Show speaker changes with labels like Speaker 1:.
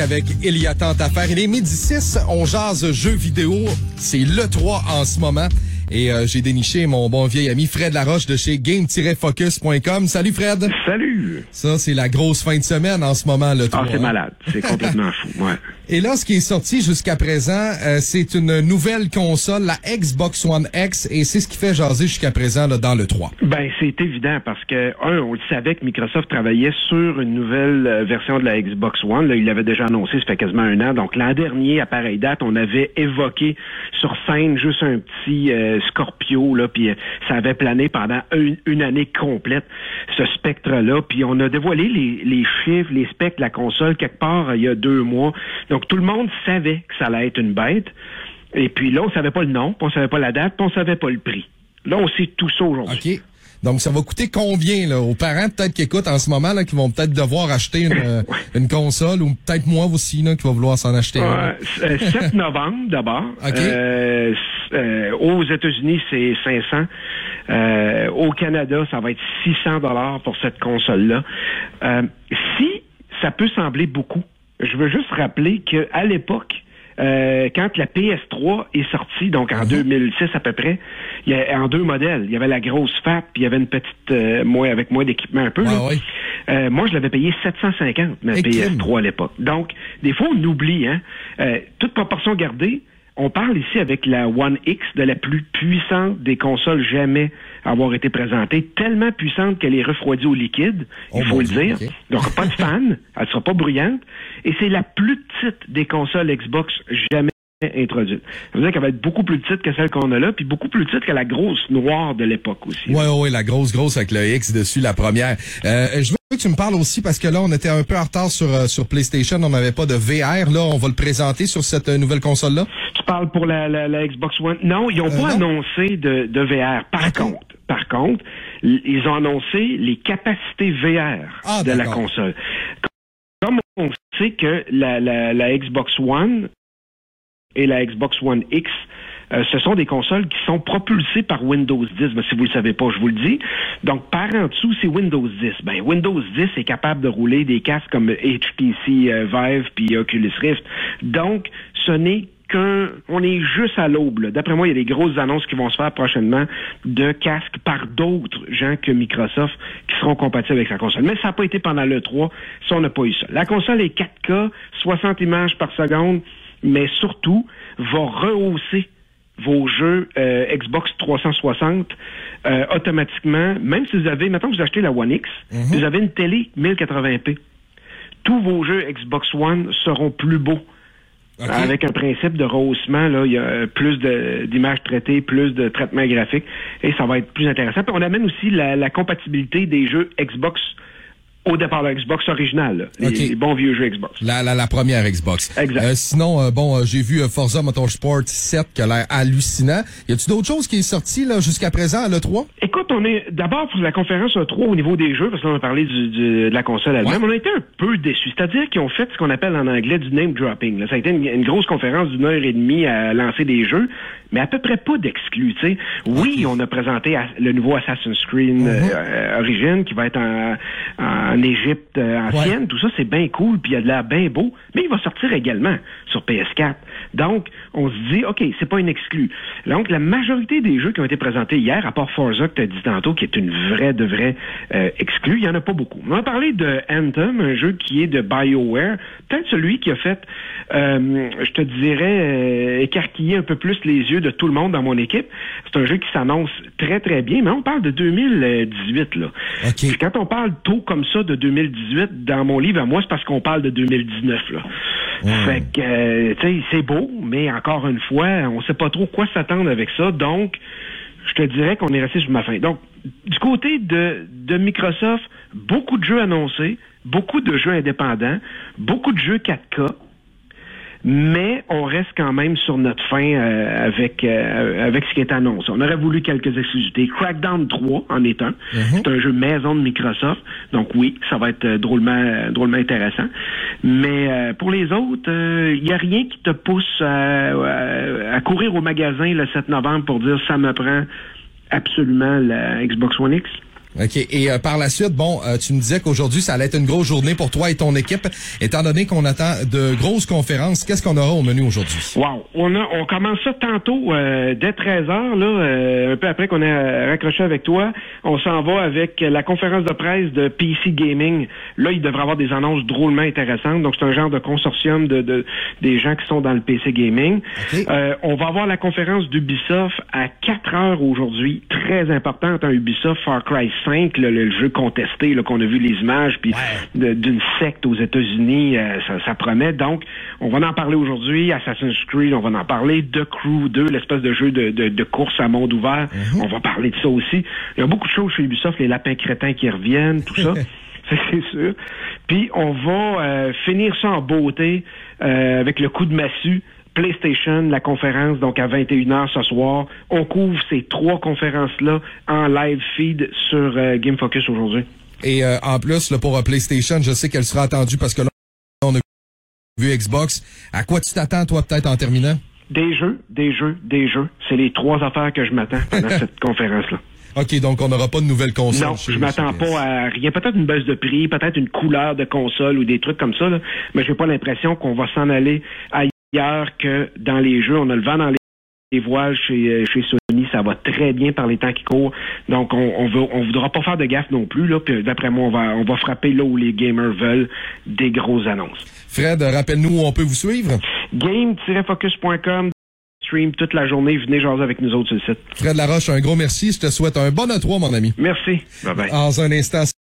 Speaker 1: avec Il y a tant à faire. Il est midi 6, on jase jeux vidéo. C'est le 3 en ce moment. Et euh, j'ai déniché mon bon vieil ami Fred Laroche de chez game-focus.com. Salut Fred.
Speaker 2: Salut.
Speaker 1: Ça, c'est la grosse fin de semaine en ce moment, le 3.
Speaker 2: Ah, c'est malade. C'est complètement fou, ouais.
Speaker 1: Et là, ce qui est sorti jusqu'à présent, euh, c'est une nouvelle console, la Xbox One X, et c'est ce qui fait jaser jusqu'à présent là, dans le 3.
Speaker 2: Ben, c'est évident parce que, un, on le savait que Microsoft travaillait sur une nouvelle euh, version de la Xbox One. Là, il l'avait déjà annoncé, ça fait quasiment un an. Donc, l'an dernier, à pareille date, on avait évoqué sur scène juste un petit euh, Scorpio, là, puis ça avait plané pendant une, année complète, ce spectre-là. Puis on a dévoilé les, les chiffres, les specs de la console quelque part il y a deux mois. Donc, tout le monde savait que ça allait être une bête. Et puis là, on savait pas le nom, on savait pas la date, on savait pas le prix. Là, on sait tout ça aujourd'hui.
Speaker 1: OK. Donc, ça va coûter combien là, aux parents peut-être qui écoutent en ce moment, là, qui vont peut-être devoir acheter une, euh, console, ou peut-être moi aussi, là, qui va vouloir s'en acheter
Speaker 2: une? 7 euh, novembre, d'abord. Euh, aux États-Unis, c'est 500. au Canada, ça va être 600 dollars pour cette console-là. si ça peut sembler beaucoup, je veux juste rappeler qu'à l'époque, euh, quand la PS3 est sortie, donc en 2006 mhm. à peu près, il y a, en deux modèles. Il y avait la grosse FAP, puis il y avait une petite, euh, moi avec moi d'équipement un peu. Euh, moi, je l'avais payé 750 ma PS3 à l'époque. Donc, des fois, on oublie, hein. toute proportion gardée, on parle ici avec la One X de la plus puissante des consoles jamais avoir été présentée, tellement puissante qu'elle est refroidie au liquide, il oh faut le dire. Donc pas de fan, elle sera pas bruyante, et c'est la plus petite des consoles Xbox jamais introduite. Ça veut dire qu'elle va être beaucoup plus petite que celle qu'on a là, puis beaucoup plus petite que la grosse noire de l'époque aussi.
Speaker 1: Oui, oui, la grosse, grosse avec le X dessus, la première. Euh, je veux que tu me parles aussi, parce que là, on était un peu en retard sur, euh, sur PlayStation, on n'avait pas de VR. Là, on va le présenter sur cette euh, nouvelle console-là.
Speaker 2: Tu parles pour la, la, Xbox One? Non, ils n'ont pas annoncé de, de VR. Par contre, par contre, ils ont annoncé les capacités VR ah, de la console. Comme on sait que la, la, la Xbox One et la Xbox One X, euh, ce sont des consoles qui sont propulsées par Windows 10. Mais si vous ne le savez pas, je vous le dis. Donc, par en dessous, c'est Windows 10. Ben, Windows 10 est capable de rouler des casques comme HTC euh, Vive puis Oculus Rift. Donc, ce n'est qu'un, on est juste à l'aube. D'après moi, il y a des grosses annonces qui vont se faire prochainement de casques par d'autres gens que Microsoft qui seront compatibles avec sa console. Mais ça n'a pas été pendant le 3, ça on n'a pas eu ça. La console est 4K, 60 images par seconde mais surtout va rehausser vos jeux euh, Xbox 360 euh, automatiquement, même si vous avez, maintenant que vous achetez la One X, mhm. vous avez une télé 1080p. Tous vos jeux Xbox One seront plus beaux. Avec un principe de rehaussement, là, il y a plus d'images traitées, plus de traitements graphiques, et ça va être plus intéressant. Puis on amène aussi la, la compatibilité des jeux Xbox au départ la Xbox originale, les, bons vieux jeux Xbox.
Speaker 1: La, la, la première Xbox.
Speaker 2: Exact. Euh,
Speaker 1: sinon, euh, bon, euh, j'ai vu Forza Motorsport 7 qui a l'air hallucinant. Y a-tu d'autres choses qui est sorti là jusqu'à présent à l'E3?
Speaker 2: Écoute, on est d'abord pour la conférence E3 au niveau des jeux, parce qu'on a parlé du, de la console elle-même, on a été un peu déçus. C'est-à-dire qu'ils ont fait ce qu'on appelle en anglais du name dropping. Là. Ça a été une, grosse conférence d'une heure et demie à lancer des jeux, mais à peu près pas d'exclus. Oui, on a présenté le nouveau Assassin's Creed mm-hmm. Origin qui va être en, en Égypte euh, ancienne, tout ça, c'est bien cool, puis il a de l'air bien beau, mais il va sortir également sur PS4. Donc, on se dit, OK, c'est pas une exclu. Donc, la majorité des jeux qui ont été présentés hier, à part Forza que tu as dit tantôt, qui est une vraie de vraie euh, exclue, il y en a pas beaucoup. On va parler de Anthem, un jeu qui est de BioWare, peut-être celui qui a fait, euh, je te dirais, écarquiller un peu plus les yeux de tout le monde dans mon équipe. C'est un jeu qui s'annonce très, très bien, mais on parle de 2018, là. quand on parle tôt comme ça de 2018 dans mon livre à moi, c'est parce qu'on parle de 2019. Là. Fait que, euh, tu sais, c'est beau, mais encore une fois, on sait pas trop quoi s'attendre avec ça. Donc, je te dirais qu'on est resté sur ma fin. Donc, du côté de, de Microsoft, beaucoup de jeux annoncés, beaucoup de jeux indépendants, beaucoup de jeux 4K mais on reste quand même sur notre fin euh, avec euh, avec ce qui est annoncé. On aurait voulu quelques exclusivités. Crackdown 3 en est un. Mhm. C'est un jeu maison de Microsoft. Donc oui, ça va être euh, drôlement drôlement intéressant. Mais pour les autres, il n'y a rien qui te pousse à, à, courir au magasin le 7 novembre pour dire ça me prend absolument la Xbox One X?
Speaker 1: OK. Et euh, par la suite, bon, euh, tu me disais qu'aujourd'hui, ça allait être une grosse journée pour toi et ton équipe. Étant donné qu'on attend de grosses conférences, qu'est-ce qu'on aura au menu aujourd'hui?
Speaker 2: Wow. On, a, on commence ça tantôt, euh, dès 13 heures, là, un peu après qu'on ait raccroché avec toi. On s'en va avec la conférence de presse de PC Gaming. Là, il devrait avoir des annonces drôlement intéressantes. Donc, c'est un genre de consortium de, de des gens qui sont dans le PC Gaming. on va avoir la conférence d'Ubisoft à 4 heures aujourd'hui. Très importante, hein, Ubisoft Far Cry 5, le jeu contesté, qu'on a vu les images, puis d'une secte aux États-Unis, euh, ça, promet. Donc, on va en parler aujourd'hui. Assassin's Creed, on va en parler. The Crew 2, l'espèce de jeu de, course à monde ouvert, mhm. on va parler de ça aussi. Il y a beaucoup de choses chez Ubisoft, les lapins crétins qui reviennent, tout ça. c'est sûr. Puis on va euh, finir ça en beauté euh, avec le coup de massue PlayStation, la conférence, donc à 21h ce soir. On couvre ces trois conférences-là en live feed sur euh, Game Focus aujourd'hui.
Speaker 1: Et euh, en plus, là, pour euh, PlayStation, je sais qu'elle sera attendue parce que là, on a vu Xbox. À quoi tu t'attends, toi, peut-être, en terminant?
Speaker 2: Des jeux, des jeux, des jeux. C'est les trois affaires que je m'attends pendant cette conférence-là.
Speaker 1: OK, donc on n'aura pas de nouvelles consoles.
Speaker 2: Non, je m'attends pas à rien. Peut-être une baisse de prix, peut-être une couleur de console ou des trucs comme ça, là, mais j'ai pas l'impression qu'on va s'en aller à ailleurs que dans les jeux. On a le vent dans les voiles chez, euh, chez Sony, ça va très bien par les temps qui courent. Donc, on, on, veut, on voudra pas faire de gaffe non plus. Là. Puis, d'après moi, on va, on va frapper là où les gamers veulent des grosses annonces.
Speaker 1: Fred, rappelle-nous où on peut vous suivre.
Speaker 2: Game-focus.com stream toute la journée. Venez jaser avec nous autres sur le site.
Speaker 1: Fred Laroche, un gros merci. Je te souhaite un bon E3, mon ami.
Speaker 2: Merci. Bye bye.
Speaker 1: Dans un instant.